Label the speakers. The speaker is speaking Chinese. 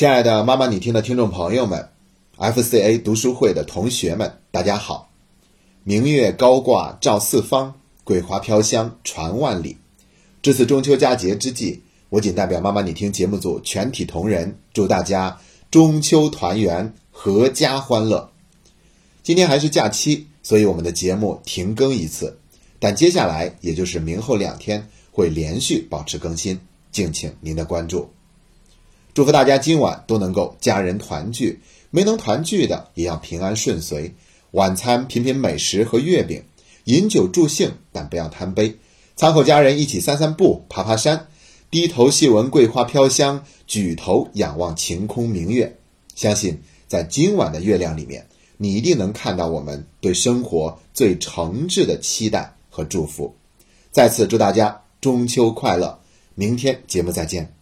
Speaker 1: 亲爱的妈妈，你听的听众朋友们，FCA 读书会的同学们，大家好！明月高挂照四方，桂花飘香传万里。这次中秋佳节之际，我仅代表妈妈你听节目组全体同仁，祝大家中秋团圆，阖家欢乐。今天还是假期，所以我们的节目停更一次，但接下来也就是明后两天会连续保持更新，敬请您的关注。祝福大家今晚都能够家人团聚，没能团聚的也要平安顺遂。晚餐品品美食和月饼，饮酒助兴，但不要贪杯。餐后家人一起散散步、爬爬山，低头细闻桂花飘香，举头仰望晴空明月。相信在今晚的月亮里面，你一定能看到我们对生活最诚挚的期待和祝福。再次祝大家中秋快乐！明天节目再见。